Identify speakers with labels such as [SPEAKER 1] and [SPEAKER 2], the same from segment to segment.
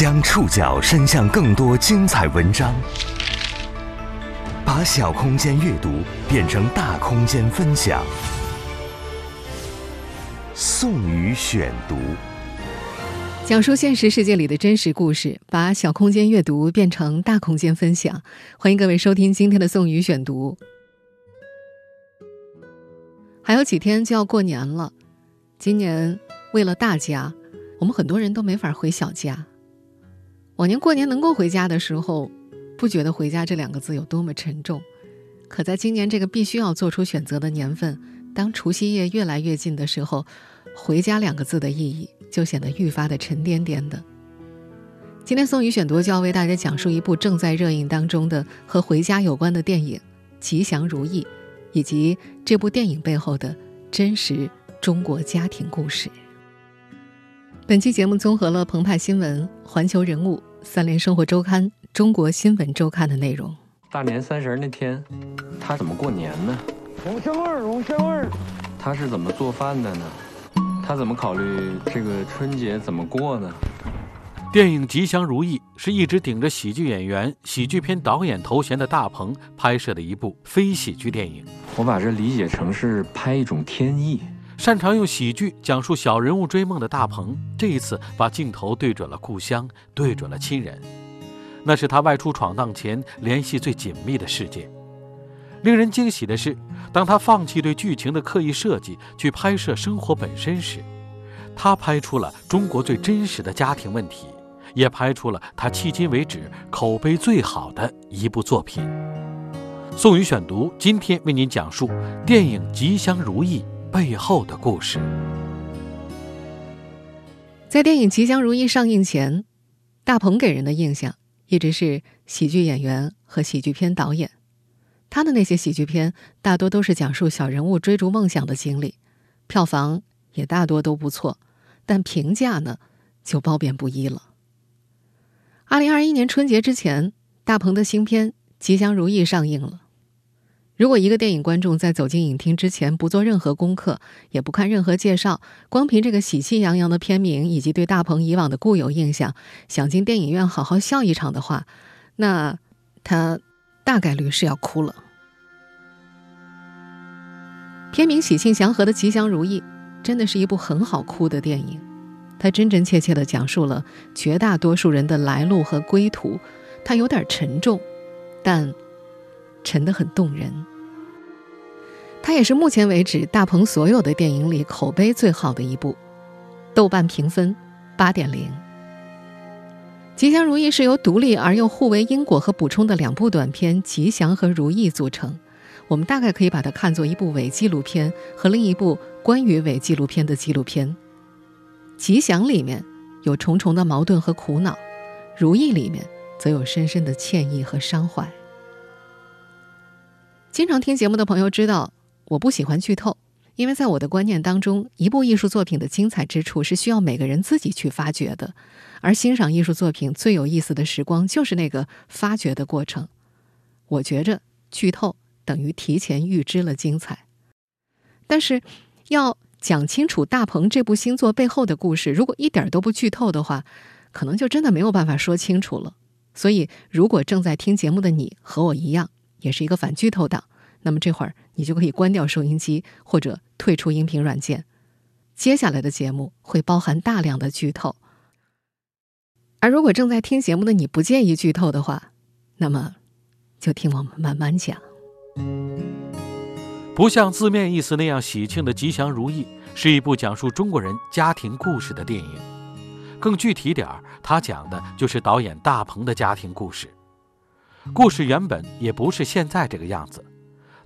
[SPEAKER 1] 将触角伸向更多精彩文章，把小空间阅读变成大空间分享。宋宇选读，
[SPEAKER 2] 讲述现实世界里的真实故事，把小空间阅读变成大空间分享。欢迎各位收听今天的宋宇选读。还有几天就要过年了，今年为了大家，我们很多人都没法回小家。往年过年能够回家的时候，不觉得“回家”这两个字有多么沉重。可在今年这个必须要做出选择的年份，当除夕夜越来越近的时候，“回家”两个字的意义就显得愈发的沉甸甸的。今天宋宇选读就要为大家讲述一部正在热映当中的和回家有关的电影《吉祥如意》，以及这部电影背后的真实中国家庭故事。本期节目综合了澎湃新闻、环球人物。三联生活周刊、中国新闻周刊的内容。
[SPEAKER 3] 大年三十那天，他怎么过年呢？
[SPEAKER 4] 龙香味儿，龙香味儿。
[SPEAKER 3] 他是怎么做饭的呢？他怎么考虑这个春节怎么过呢？
[SPEAKER 5] 电影《吉祥如意》是一直顶着喜剧演员、喜剧片导演头衔的大鹏拍摄的一部非喜剧电影。
[SPEAKER 3] 我把这理解成是拍一种天意。
[SPEAKER 5] 擅长用喜剧讲述小人物追梦的大鹏，这一次把镜头对准了故乡，对准了亲人。那是他外出闯荡前联系最紧密的世界。令人惊喜的是，当他放弃对剧情的刻意设计，去拍摄生活本身时，他拍出了中国最真实的家庭问题，也拍出了他迄今为止口碑最好的一部作品。宋宇选读，今天为您讲述电影《吉祥如意》。背后的故事。
[SPEAKER 2] 在电影《吉祥如意》上映前，大鹏给人的印象一直是喜剧演员和喜剧片导演。他的那些喜剧片大多都是讲述小人物追逐梦想的经历，票房也大多都不错，但评价呢就褒贬不一了。二零二一年春节之前，大鹏的新片《吉祥如意》上映了。如果一个电影观众在走进影厅之前不做任何功课，也不看任何介绍，光凭这个喜气洋洋的片名以及对大鹏以往的固有印象，想进电影院好好笑一场的话，那他大概率是要哭了。片名喜庆祥和的吉祥如意，真的是一部很好哭的电影。它真真切切地讲述了绝大多数人的来路和归途。它有点沉重，但沉得很动人。它也是目前为止大鹏所有的电影里口碑最好的一部，豆瓣评分八点零。《吉祥如意》是由独立而又互为因果和补充的两部短片《吉祥》和《如意》组成。我们大概可以把它看作一部伪纪录片和另一部关于伪纪录片的纪录片。《吉祥》里面有重重的矛盾和苦恼，《如意》里面则有深深的歉意和伤怀。经常听节目的朋友知道。我不喜欢剧透，因为在我的观念当中，一部艺术作品的精彩之处是需要每个人自己去发掘的，而欣赏艺术作品最有意思的时光就是那个发掘的过程。我觉着剧透等于提前预知了精彩，但是要讲清楚大鹏这部新作背后的故事，如果一点都不剧透的话，可能就真的没有办法说清楚了。所以，如果正在听节目的你和我一样，也是一个反剧透党。那么这会儿你就可以关掉收音机，或者退出音频软件。接下来的节目会包含大量的剧透，而如果正在听节目的你不介意剧透的话，那么就听我们慢慢讲。
[SPEAKER 5] 不像字面意思那样喜庆的吉祥如意，是一部讲述中国人家庭故事的电影。更具体点儿，它讲的就是导演大鹏的家庭故事。故事原本也不是现在这个样子。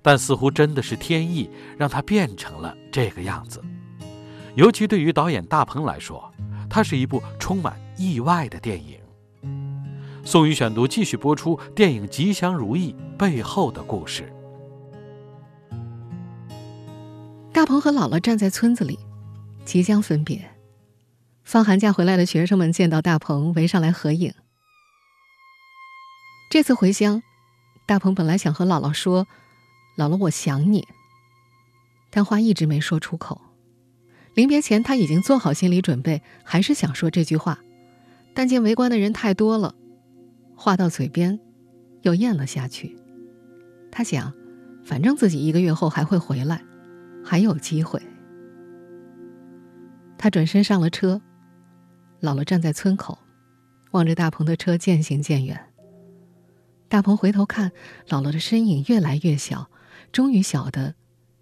[SPEAKER 5] 但似乎真的是天意，让他变成了这个样子。尤其对于导演大鹏来说，它是一部充满意外的电影。宋宇选读继续播出电影《吉祥如意》背后的故事。
[SPEAKER 2] 大鹏和姥姥站在村子里，即将分别。放寒假回来的学生们见到大鹏，围上来合影。这次回乡，大鹏本来想和姥姥说。姥姥，我想你。但话一直没说出口。临别前，他已经做好心理准备，还是想说这句话。但见围观的人太多了，话到嘴边，又咽了下去。他想，反正自己一个月后还会回来，还有机会。他转身上了车，姥姥站在村口，望着大鹏的车渐行渐远。大鹏回头看，姥姥的身影越来越小，终于晓得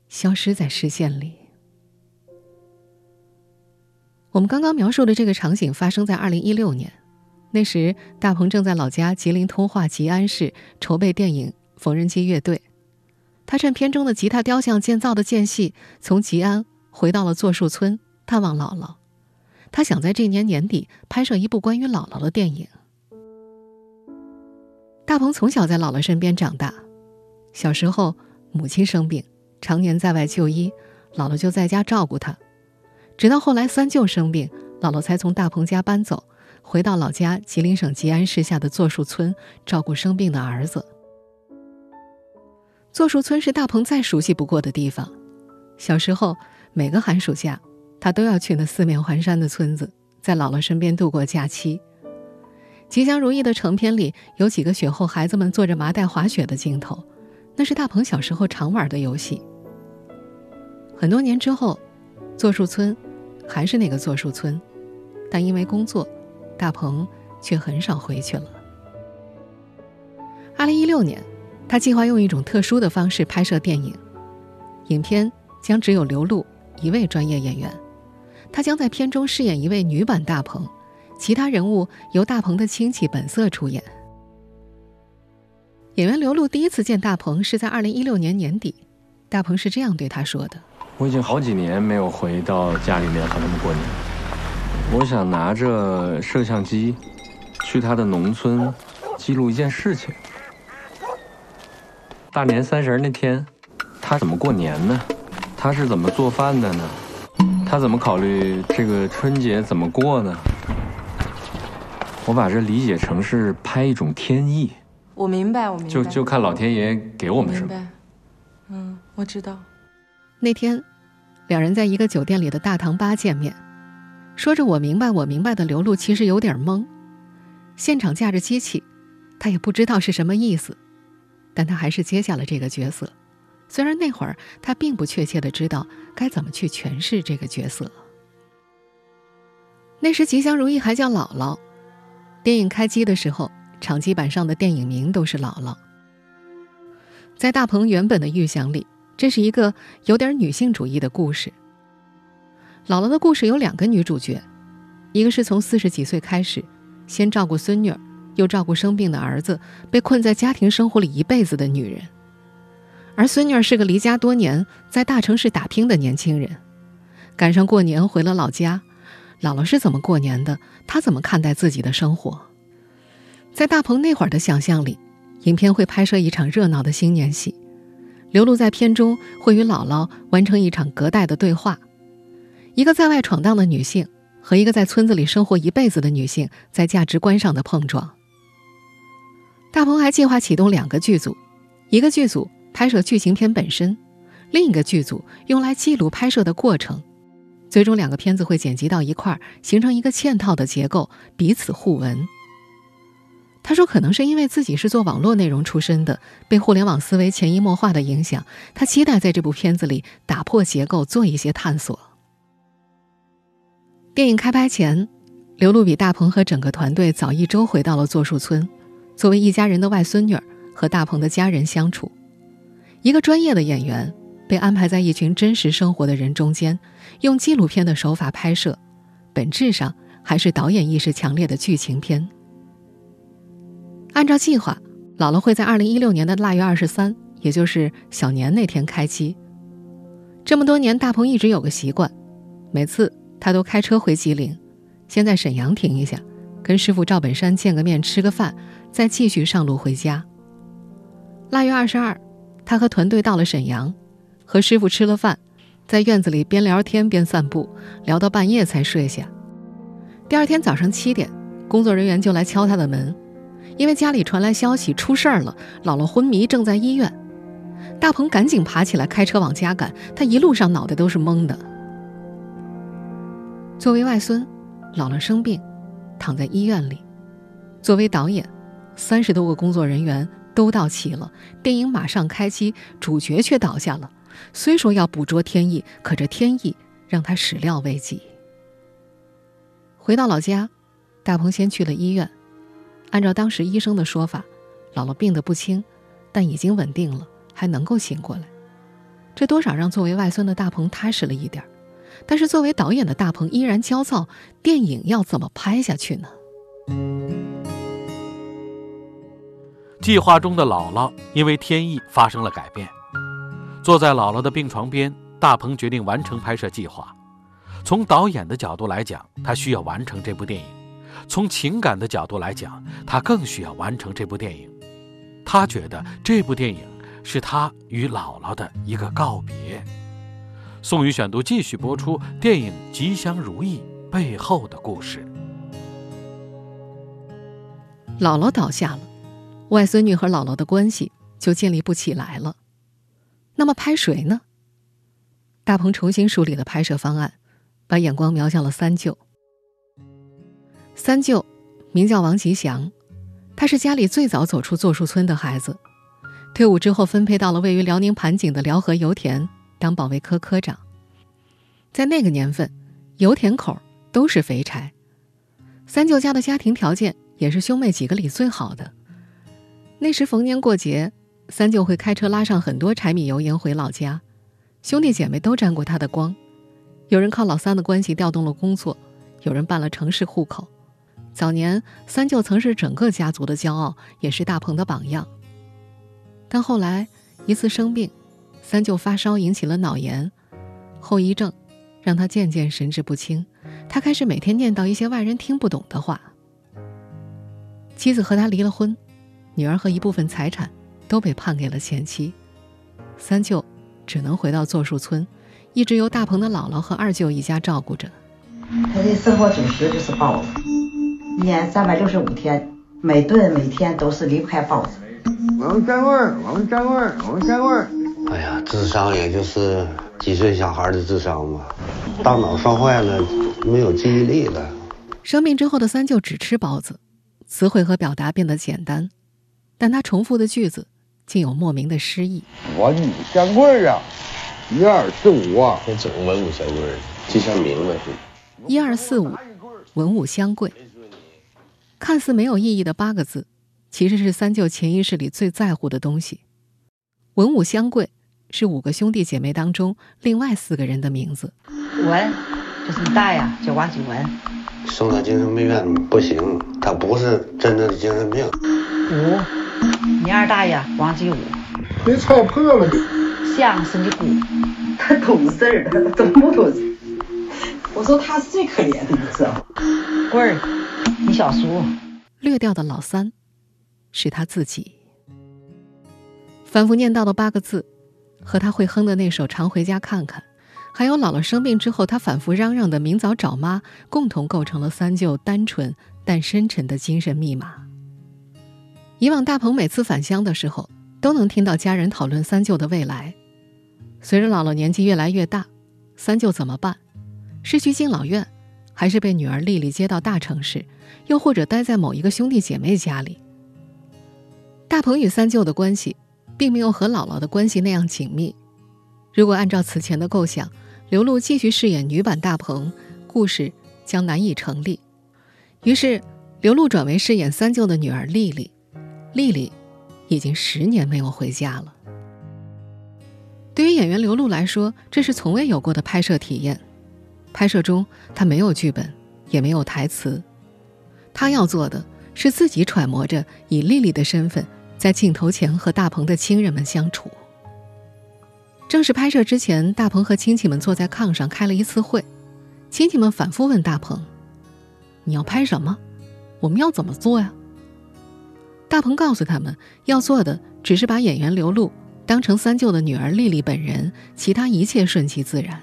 [SPEAKER 2] 消失在视线里。我们刚刚描述的这个场景发生在二零一六年，那时大鹏正在老家吉林通化吉安市筹备电影《缝纫机乐队》，他趁片中的吉他雕像建造的间隙，从吉安回到了柞树村探望姥姥。他想在这年年底拍摄一部关于姥姥的电影。大鹏从小在姥姥身边长大，小时候母亲生病，常年在外就医，姥姥就在家照顾他。直到后来三舅生病，姥姥才从大鹏家搬走，回到老家吉林省吉安市下的柞树村照顾生病的儿子。柞树村是大鹏再熟悉不过的地方，小时候每个寒暑假，他都要去那四面环山的村子，在姥姥身边度过假期。《吉祥如意》的成片里有几个雪后孩子们坐着麻袋滑雪的镜头，那是大鹏小时候常玩的游戏。很多年之后。柞树村，还是那个柞树村，但因为工作，大鹏却很少回去了。二零一六年，他计划用一种特殊的方式拍摄电影，影片将只有刘露一位专业演员，他将在片中饰演一位女版大鹏，其他人物由大鹏的亲戚本色出演。演员刘露第一次见大鹏是在二零一六年年底，大鹏是这样对他说的。
[SPEAKER 3] 我已经好几年没有回到家里面和他们过年。我想拿着摄像机去他的农村记录一件事情。大年三十那天，他怎么过年呢？他是怎么做饭的呢？他怎么考虑这个春节怎么过呢？我把这理解成是拍一种天意。
[SPEAKER 6] 我明白，我明白。
[SPEAKER 3] 就就看老天爷给我们什么。
[SPEAKER 6] 嗯，我知道。
[SPEAKER 2] 那天，两人在一个酒店里的大堂吧见面，说着“我明白，我明白”的刘露其实有点懵。现场架着机器，他也不知道是什么意思，但他还是接下了这个角色。虽然那会儿他并不确切的知道该怎么去诠释这个角色。那时《吉祥如意》还叫姥姥，电影开机的时候，场记板上的电影名都是姥姥。在大鹏原本的预想里。这是一个有点女性主义的故事。姥姥的故事有两个女主角，一个是从四十几岁开始，先照顾孙女儿，又照顾生病的儿子，被困在家庭生活里一辈子的女人；而孙女儿是个离家多年，在大城市打拼的年轻人，赶上过年回了老家，姥姥是怎么过年的？她怎么看待自己的生活？在大鹏那会儿的想象里，影片会拍摄一场热闹的新年戏。刘露在片中会与姥姥完成一场隔代的对话，一个在外闯荡的女性和一个在村子里生活一辈子的女性在价值观上的碰撞。大鹏还计划启动两个剧组，一个剧组拍摄剧情片本身，另一个剧组用来记录拍摄的过程。最终两个片子会剪辑到一块儿，形成一个嵌套的结构，彼此互文。他说：“可能是因为自己是做网络内容出身的，被互联网思维潜移默化的影响，他期待在这部片子里打破结构，做一些探索。”电影开拍前，刘露比大鹏和整个团队早一周回到了柞树村，作为一家人的外孙女和大鹏的家人相处。一个专业的演员被安排在一群真实生活的人中间，用纪录片的手法拍摄，本质上还是导演意识强烈的剧情片。按照计划，姥姥会在二零一六年的腊月二十三，也就是小年那天开机。这么多年，大鹏一直有个习惯，每次他都开车回吉林，先在沈阳停一下，跟师傅赵本山见个面，吃个饭，再继续上路回家。腊月二十二，他和团队到了沈阳，和师傅吃了饭，在院子里边聊天边散步，聊到半夜才睡下。第二天早上七点，工作人员就来敲他的门。因为家里传来消息出事儿了，姥姥昏迷，正在医院。大鹏赶紧爬起来，开车往家赶。他一路上脑袋都是懵的。作为外孙，姥姥生病，躺在医院里。作为导演，三十多个工作人员都到齐了，电影马上开机，主角却倒下了。虽说要捕捉天意，可这天意让他始料未及。回到老家，大鹏先去了医院。按照当时医生的说法，姥姥病得不轻，但已经稳定了，还能够醒过来。这多少让作为外孙的大鹏踏实了一点但是作为导演的大鹏依然焦躁：电影要怎么拍下去呢？
[SPEAKER 5] 计划中的姥姥因为天意发生了改变。坐在姥姥的病床边，大鹏决定完成拍摄计划。从导演的角度来讲，他需要完成这部电影；从情感的角度来讲，他更需要完成这部电影。他觉得这部电影是他与姥姥的一个告别。宋宇选读继续播出电影《吉祥如意》背后的故事。
[SPEAKER 2] 姥姥倒下了，外孙女和姥姥的关系就建立不起来了。那么拍谁呢？大鹏重新梳理了拍摄方案，把眼光瞄向了三舅。三舅名叫王吉祥，他是家里最早走出柞树村的孩子，退伍之后分配到了位于辽宁盘锦的辽河油田当保卫科科长。在那个年份，油田口都是肥柴，三舅家的家庭条件也是兄妹几个里最好的。那时逢年过节。三舅会开车拉上很多柴米油盐回老家，兄弟姐妹都沾过他的光。有人靠老三的关系调动了工作，有人办了城市户口。早年三舅曾是整个家族的骄傲，也是大鹏的榜样。但后来一次生病，三舅发烧引起了脑炎，后遗症让他渐渐神志不清。他开始每天念叨一些外人听不懂的话。妻子和他离了婚，女儿和一部分财产。都被判给了前妻，三舅只能回到座树村，一直由大鹏的姥姥和二舅一家照顾着。
[SPEAKER 7] 他的生活主食就是包子，一年三百六十五天，每顿每天都是离不开包子。
[SPEAKER 4] 王三味儿，王三味儿，王三味儿。
[SPEAKER 8] 哎呀，智商也就是几岁小孩的智商嘛，大脑烧坏了，没有记忆力了。
[SPEAKER 2] 生病之后的三舅只吃包子，词汇和表达变得简单，但他重复的句子。竟有莫名的诗意。
[SPEAKER 4] 文武相贵啊，一二四五啊，
[SPEAKER 8] 那怎么文武相贵？吉祥明白是？
[SPEAKER 2] 一二四五，文武相贵。看似没有意义的八个字，其实是三舅潜意识里最在乎的东西。文武相贵是五个兄弟姐妹当中另外四个人的名字。
[SPEAKER 7] 文，就是你大呀，叫王景文。
[SPEAKER 8] 送到精神病院不行，他不是真正的精神病。
[SPEAKER 7] 武。你二大爷王继武，
[SPEAKER 4] 别踹破了的。
[SPEAKER 7] 像是你姑，他懂事儿，他懂不懂事？我说他是最可怜的，你知道吗？棍儿，小叔。
[SPEAKER 2] 略掉的老三，是他自己。反复念叨的八个字，和他会哼的那首《常回家看看》，还有姥姥生病之后他反复嚷嚷的“明早找妈”，共同构成了三舅单纯但深沉的精神密码。以往大鹏每次返乡的时候，都能听到家人讨论三舅的未来。随着姥姥年纪越来越大，三舅怎么办？是去敬老院，还是被女儿丽丽接到大城市，又或者待在某一个兄弟姐妹家里？大鹏与三舅的关系，并没有和姥姥的关系那样紧密。如果按照此前的构想，刘露继续饰演女版大鹏，故事将难以成立。于是，刘露转为饰演三舅的女儿丽丽。丽丽已经十年没有回家了。对于演员刘露来说，这是从未有过的拍摄体验。拍摄中，他没有剧本，也没有台词，他要做的是自己揣摩着以丽丽的身份，在镜头前和大鹏的亲人们相处。正式拍摄之前，大鹏和亲戚们坐在炕上开了一次会，亲戚们反复问大鹏：“你要拍什么？我们要怎么做呀？”大鹏告诉他们，要做的只是把演员刘露当成三舅的女儿丽丽本人，其他一切顺其自然。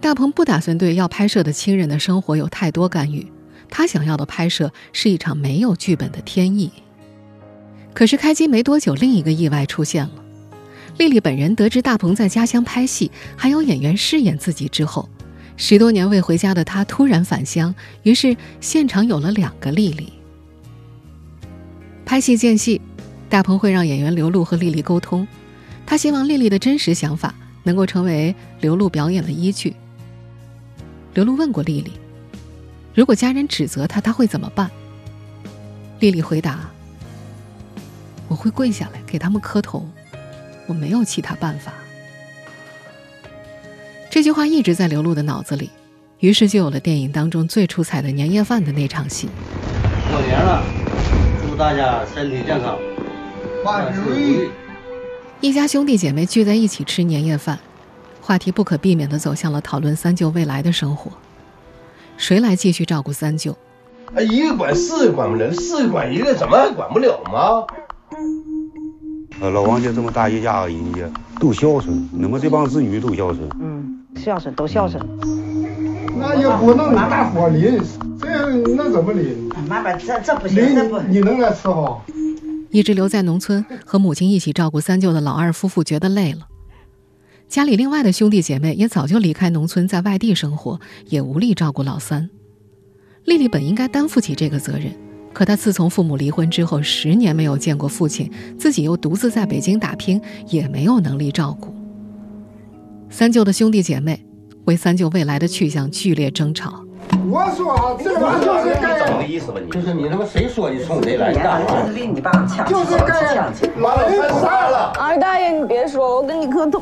[SPEAKER 2] 大鹏不打算对要拍摄的亲人的生活有太多干预，他想要的拍摄是一场没有剧本的天意。可是开机没多久，另一个意外出现了。丽丽本人得知大鹏在家乡拍戏，还有演员饰演自己之后，十多年未回家的她突然返乡，于是现场有了两个丽丽。拍戏间隙，大鹏会让演员刘露和丽丽沟通，他希望丽丽的真实想法能够成为刘露表演的依据。刘露问过丽丽，如果家人指责她，她会怎么办？丽丽回答：“我会跪下来给他们磕头，我没有其他办法。”这句话一直在刘露的脑子里，于是就有了电影当中最出彩的年夜饭的那场戏。
[SPEAKER 8] 过年了，祝大家身体健康，
[SPEAKER 4] 万事如意。
[SPEAKER 2] 一家兄弟姐妹聚在一起吃年夜饭，话题不可避免地走向了讨论三舅未来的生活。谁来继续照顾三舅？
[SPEAKER 4] 啊，一个管四个管不了，四个管一个，怎么还管不了吗？
[SPEAKER 9] 呃，老王家这么大一家子人家都孝顺，你们这帮子女都孝顺。
[SPEAKER 7] 嗯，孝顺都孝顺。
[SPEAKER 4] 那也不能拿大伙淋，这样那怎么淋？
[SPEAKER 7] 妈妈，这这不行，这不
[SPEAKER 4] 你能来伺候？
[SPEAKER 2] 一直留在农村和母亲一起照顾三舅的老二夫妇觉得累了，家里另外的兄弟姐妹也早就离开农村，在外地生活，也无力照顾老三。丽丽本应该担负起这个责任，可她自从父母离婚之后，十年没有见过父亲，自己又独自在北京打拼，也没有能力照顾。三舅的兄弟姐妹为三舅未来的去向剧烈争吵。
[SPEAKER 4] 我说啊，这玩意就是
[SPEAKER 8] 怎么
[SPEAKER 4] 该
[SPEAKER 8] 个，意思吧你？就是你他妈谁说你冲谁来？你干啥？
[SPEAKER 7] 就是为你爸抢
[SPEAKER 4] 就是该老人杀了。
[SPEAKER 10] 二大爷，你别说了，我跟你磕头，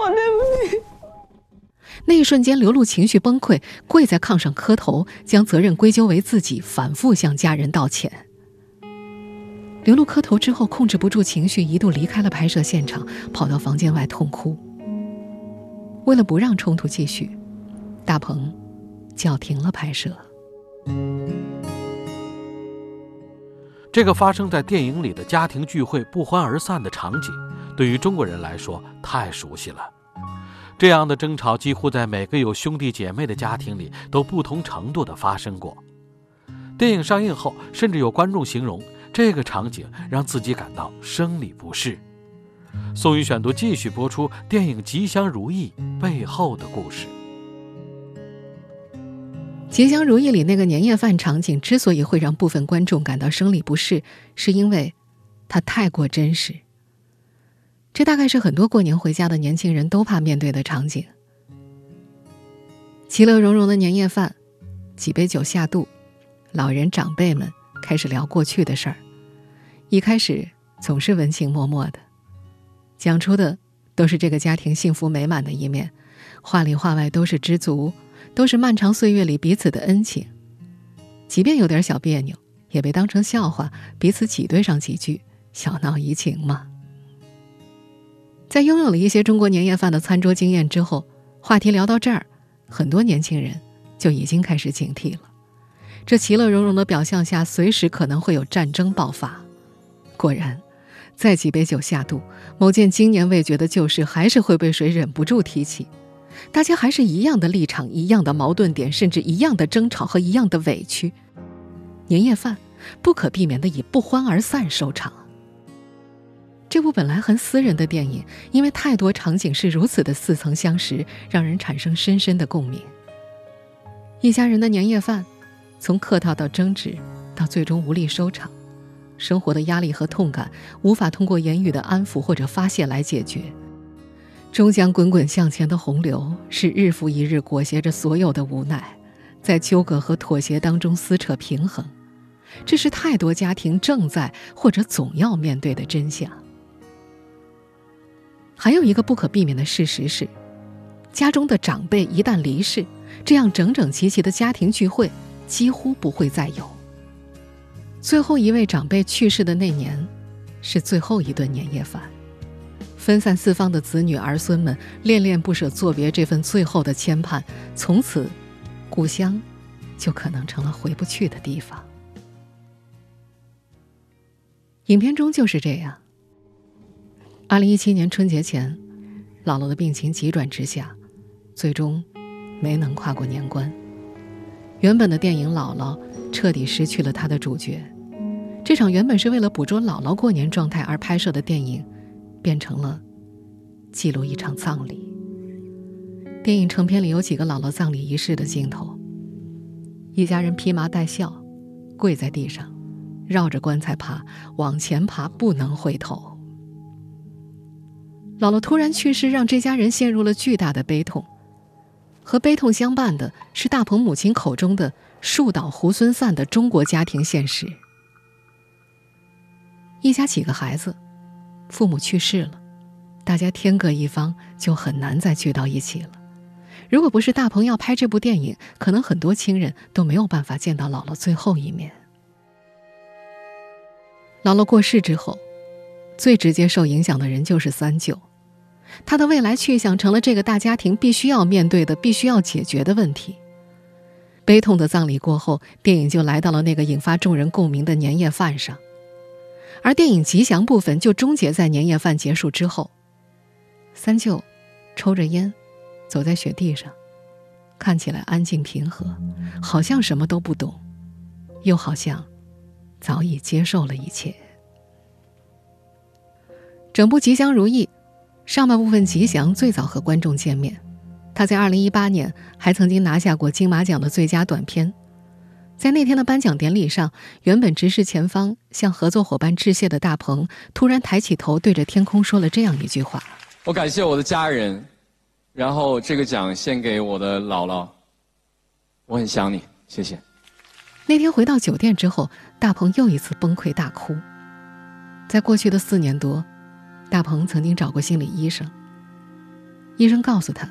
[SPEAKER 10] 我对不起。
[SPEAKER 2] 那一瞬间，刘露情绪崩溃，跪在炕上磕头，将责任归咎为自己，反复向家人道歉。刘露磕头之后，控制不住情绪，一度离开了拍摄现场，跑到房间外痛哭。为了不让冲突继续，大鹏叫停了拍摄。
[SPEAKER 5] 这个发生在电影里的家庭聚会不欢而散的场景，对于中国人来说太熟悉了。这样的争吵几乎在每个有兄弟姐妹的家庭里都不同程度的发生过。电影上映后，甚至有观众形容这个场景让自己感到生理不适。宋宇选读继续播出电影《吉祥如意》背后的故事。
[SPEAKER 2] 《吉祥如意》里那个年夜饭场景之所以会让部分观众感到生理不适，是因为它太过真实。这大概是很多过年回家的年轻人都怕面对的场景。其乐融融的年夜饭，几杯酒下肚，老人长辈们开始聊过去的事儿。一开始总是文情脉脉的，讲出的都是这个家庭幸福美满的一面，话里话外都是知足，都是漫长岁月里彼此的恩情。即便有点小别扭，也被当成笑话，彼此挤兑上几句，小闹怡情嘛。在拥有了一些中国年夜饭的餐桌经验之后，话题聊到这儿，很多年轻人就已经开始警惕了。这其乐融融的表象下，随时可能会有战争爆发。果然，再几杯酒下肚，某件经年未决的旧事还是会被谁忍不住提起。大家还是一样的立场，一样的矛盾点，甚至一样的争吵和一样的委屈。年夜饭不可避免的以不欢而散收场。这部本来很私人的电影，因为太多场景是如此的似曾相识，让人产生深深的共鸣。一家人的年夜饭，从客套到争执，到最终无力收场，生活的压力和痛感无法通过言语的安抚或者发泄来解决，终将滚滚向前的洪流是日复一日裹挟着所有的无奈，在纠葛和妥协当中撕扯平衡。这是太多家庭正在或者总要面对的真相。还有一个不可避免的事实是，家中的长辈一旦离世，这样整整齐齐的家庭聚会几乎不会再有。最后一位长辈去世的那年，是最后一顿年夜饭，分散四方的子女儿孙们恋恋不舍作别这份最后的牵绊，从此，故乡就可能成了回不去的地方。影片中就是这样。二零一七年春节前，姥姥的病情急转直下，最终没能跨过年关。原本的电影《姥姥》彻底失去了她的主角。这场原本是为了捕捉姥姥过年状态而拍摄的电影，变成了记录一场葬礼。电影成片里有几个姥姥葬礼仪式的镜头，一家人披麻戴孝，跪在地上，绕着棺材爬，往前爬，不能回头。姥姥突然去世，让这家人陷入了巨大的悲痛。和悲痛相伴的是大鹏母亲口中的“树倒猢狲散”的中国家庭现实。一家几个孩子，父母去世了，大家天各一方，就很难再聚到一起了。如果不是大鹏要拍这部电影，可能很多亲人都没有办法见到姥姥最后一面。姥姥过世之后，最直接受影响的人就是三舅。他的未来去向成了这个大家庭必须要面对的、必须要解决的问题。悲痛的葬礼过后，电影就来到了那个引发众人共鸣的年夜饭上，而电影吉祥部分就终结在年夜饭结束之后。三舅抽着烟，走在雪地上，看起来安静平和，好像什么都不懂，又好像早已接受了一切。整部吉祥如意。上半部分吉祥最早和观众见面，他在二零一八年还曾经拿下过金马奖的最佳短片。在那天的颁奖典礼上，原本直视前方向合作伙伴致谢的大鹏，突然抬起头，对着天空说了这样一句话：“
[SPEAKER 3] 我感谢我的家人，然后这个奖献给我的姥姥。我很想你，谢谢。”
[SPEAKER 2] 那天回到酒店之后，大鹏又一次崩溃大哭。在过去的四年多。大鹏曾经找过心理医生。医生告诉他：“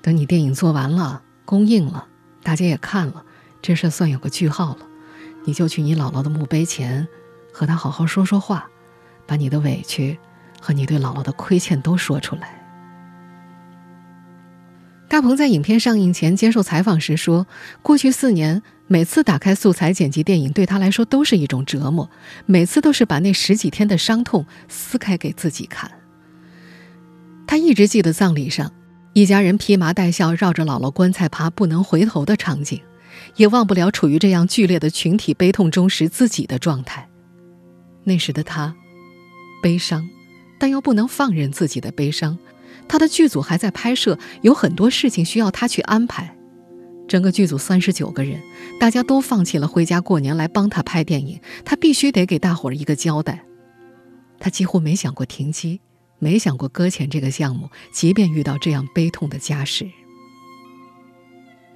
[SPEAKER 2] 等你电影做完了，公映了，大家也看了，这事算有个句号了。你就去你姥姥的墓碑前，和她好好说说话，把你的委屈和你对姥姥的亏欠都说出来。”大鹏在影片上映前接受采访时说：“过去四年。”每次打开素材剪辑电影，对他来说都是一种折磨。每次都是把那十几天的伤痛撕开给自己看。他一直记得葬礼上，一家人披麻戴孝绕着姥姥棺材爬，不能回头的场景，也忘不了处于这样剧烈的群体悲痛中时自己的状态。那时的他，悲伤，但又不能放任自己的悲伤。他的剧组还在拍摄，有很多事情需要他去安排。整个剧组三十九个人，大家都放弃了回家过年来帮他拍电影，他必须得给大伙儿一个交代。他几乎没想过停机，没想过搁浅这个项目，即便遇到这样悲痛的家事。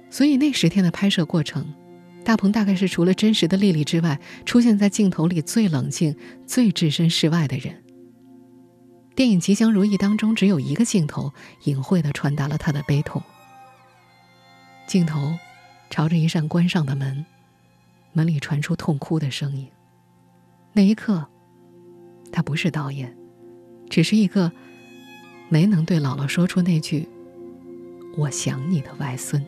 [SPEAKER 2] 所以那十天的拍摄过程，大鹏大概是除了真实的丽丽之外，出现在镜头里最冷静、最置身事外的人。电影《吉祥如意》当中只有一个镜头，隐晦地传达了他的悲痛。镜头朝着一扇关上的门，门里传出痛哭的声音。那一刻，他不是导演，只是一个没能对姥姥说出那句“我想你”的外孙。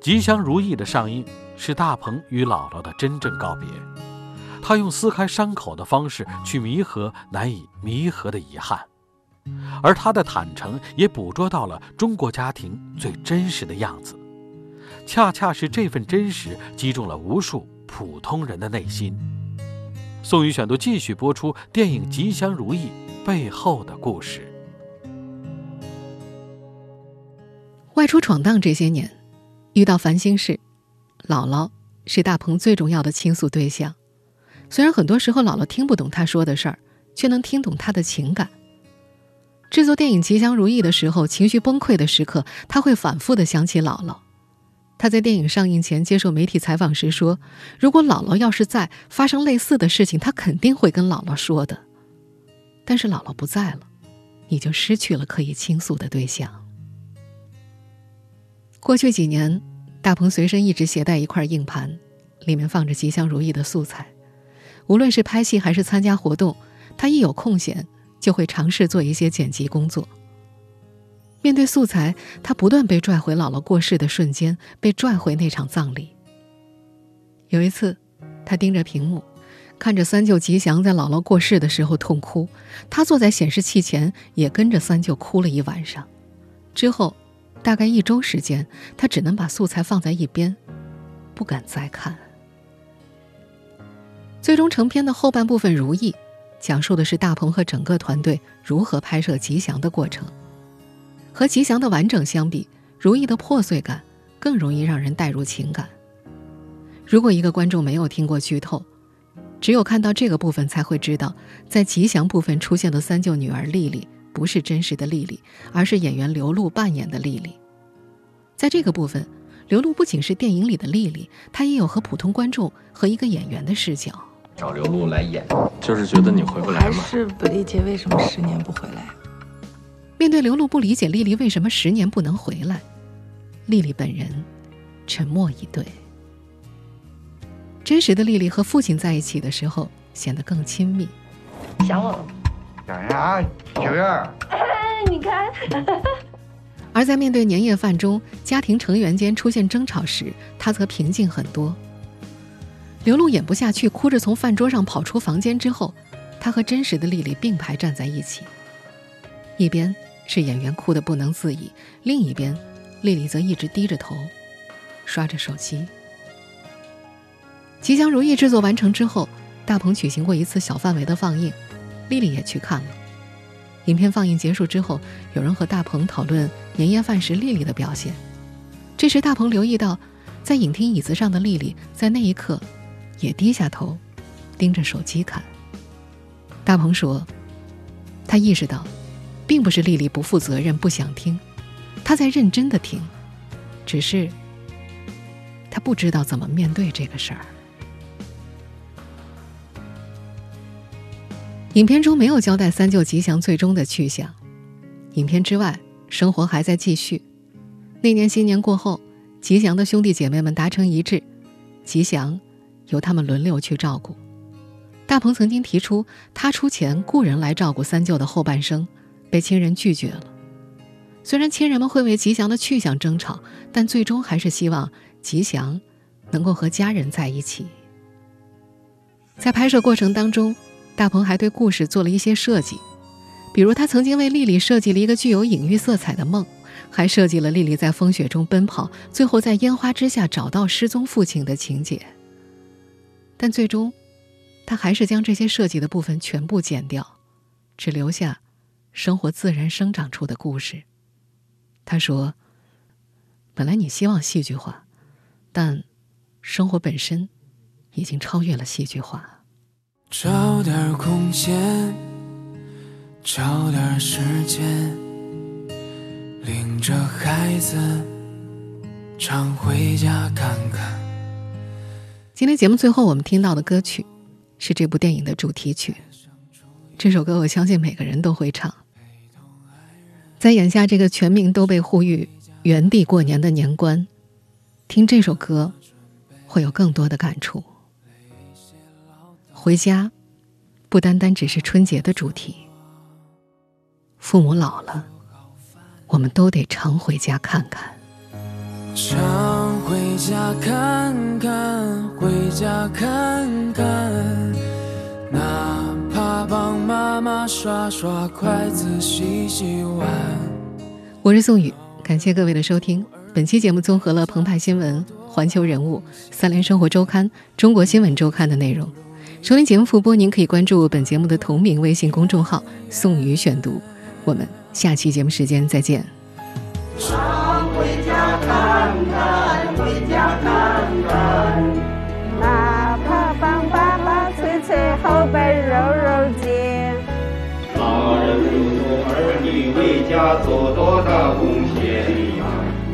[SPEAKER 5] 吉祥如意的上映是大鹏与姥姥的真正告别，他用撕开伤口的方式去弥合难以弥合的遗憾。而他的坦诚也捕捉到了中国家庭最真实的样子，恰恰是这份真实击中了无数普通人的内心。宋宇选读继续播出电影《吉祥如意》背后的故事。
[SPEAKER 2] 外出闯荡这些年，遇到烦心事，姥姥是大鹏最重要的倾诉对象。虽然很多时候姥姥听不懂他说的事儿，却能听懂他的情感。制作电影《吉祥如意》的时候，情绪崩溃的时刻，他会反复的想起姥姥。他在电影上映前接受媒体采访时说：“如果姥姥要是在，发生类似的事情，他肯定会跟姥姥说的。但是姥姥不在了，你就失去了可以倾诉的对象。”过去几年，大鹏随身一直携带一块硬盘，里面放着《吉祥如意》的素材。无论是拍戏还是参加活动，他一有空闲。就会尝试做一些剪辑工作。面对素材，他不断被拽回姥姥过世的瞬间，被拽回那场葬礼。有一次，他盯着屏幕，看着三舅吉祥在姥姥过世的时候痛哭，他坐在显示器前也跟着三舅哭了一晚上。之后，大概一周时间，他只能把素材放在一边，不敢再看。最终成片的后半部分如意。讲述的是大鹏和整个团队如何拍摄吉祥的过程。和吉祥的完整相比，如意的破碎感更容易让人带入情感。如果一个观众没有听过剧透，只有看到这个部分才会知道，在吉祥部分出现的三舅女儿丽丽不是真实的丽丽，而是演员刘露扮演的丽丽。在这个部分，刘露不仅是电影里的丽丽，她也有和普通观众和一个演员的视角。
[SPEAKER 3] 找刘露来演，就是觉得你回不来
[SPEAKER 6] 还
[SPEAKER 3] 嘛。
[SPEAKER 6] 是不理解为什么十年不回来。
[SPEAKER 2] 面对刘露不理解丽丽为什么十年不能回来，丽丽本人沉默以对。真实的丽丽和父亲在一起的时候显得更亲密。
[SPEAKER 10] 想我了？
[SPEAKER 4] 想啥？秋儿，
[SPEAKER 10] 哎，你看，
[SPEAKER 2] 而在面对年夜饭中家庭成员间出现争吵时，她则平静很多。刘露演不下去，哭着从饭桌上跑出房间之后，她和真实的丽丽并排站在一起，一边是演员哭得不能自已，另一边，丽丽则一直低着头，刷着手机。吉祥如意制作完成之后，大鹏举行过一次小范围的放映，丽丽也去看了。影片放映结束之后，有人和大鹏讨论年夜饭时丽丽的表现。这时，大鹏留意到，在影厅椅子上的丽丽在那一刻也低下头，盯着手机看。大鹏说：“他意识到，并不是丽丽不负责任、不想听，她在认真的听，只是他不知道怎么面对这个事儿。”影片中没有交代三舅吉祥最终的去向，影片之外，生活还在继续。那年新年过后，吉祥的兄弟姐妹们达成一致，吉祥由他们轮流去照顾。大鹏曾经提出他出钱雇人来照顾三舅的后半生，被亲人拒绝了。虽然亲人们会为吉祥的去向争吵，但最终还是希望吉祥能够和家人在一起。在拍摄过程当中。大鹏还对故事做了一些设计，比如他曾经为丽丽设计了一个具有隐喻色彩的梦，还设计了丽丽在风雪中奔跑，最后在烟花之下找到失踪父亲的情节。但最终，他还是将这些设计的部分全部剪掉，只留下生活自然生长出的故事。他说：“本来你希望戏剧化，但生活本身已经超越了戏剧化。”
[SPEAKER 11] 找点空闲，找点时间，领着孩子常回家看看。
[SPEAKER 2] 今天节目最后我们听到的歌曲是这部电影的主题曲，这首歌我相信每个人都会唱。在眼下这个全民都被呼吁原地过年的年关，听这首歌会有更多的感触。回家，不单单只是春节的主题。父母老了，我们都得常回家看看。
[SPEAKER 11] 常回家看看，回家看看，哪怕帮妈妈刷刷筷子、洗洗碗。
[SPEAKER 2] 我是宋宇，感谢各位的收听。本期节目综合了澎湃新闻、环球人物、三联生活周刊、中国新闻周刊的内容。收听节目复播，您可以关注本节目的同名微信公众号“宋宇选读”。我们下期节目时间再见。
[SPEAKER 4] 为家做多大贡献呀，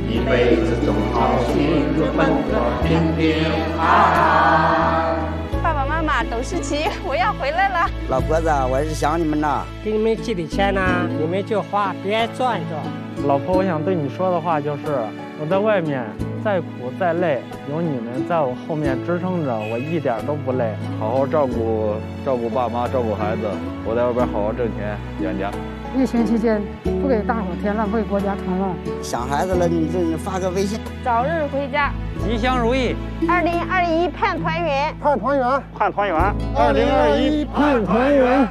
[SPEAKER 4] 一辈子总好幸福奔波，平平安安。
[SPEAKER 10] 爸爸妈妈，董事奇，我要回来了。
[SPEAKER 12] 老婆子，我是想你们了。
[SPEAKER 13] 给你们寄点钱呢，你们就花，别攥着。
[SPEAKER 14] 老婆，我想对你说的话就是，我在外面再苦再累，有你们在我后面支撑着，我一点都不累。
[SPEAKER 15] 好好照顾照顾爸妈，照顾孩子，我在外边好好挣钱养家。
[SPEAKER 16] 疫情期间不给大伙添乱，为国家添乱。
[SPEAKER 12] 想孩子了，你这你发个微信。
[SPEAKER 10] 早日回家，
[SPEAKER 13] 吉祥如意。
[SPEAKER 10] 二零二一盼团圆，
[SPEAKER 16] 盼团圆，
[SPEAKER 4] 盼团圆。
[SPEAKER 16] 二零二一盼团圆。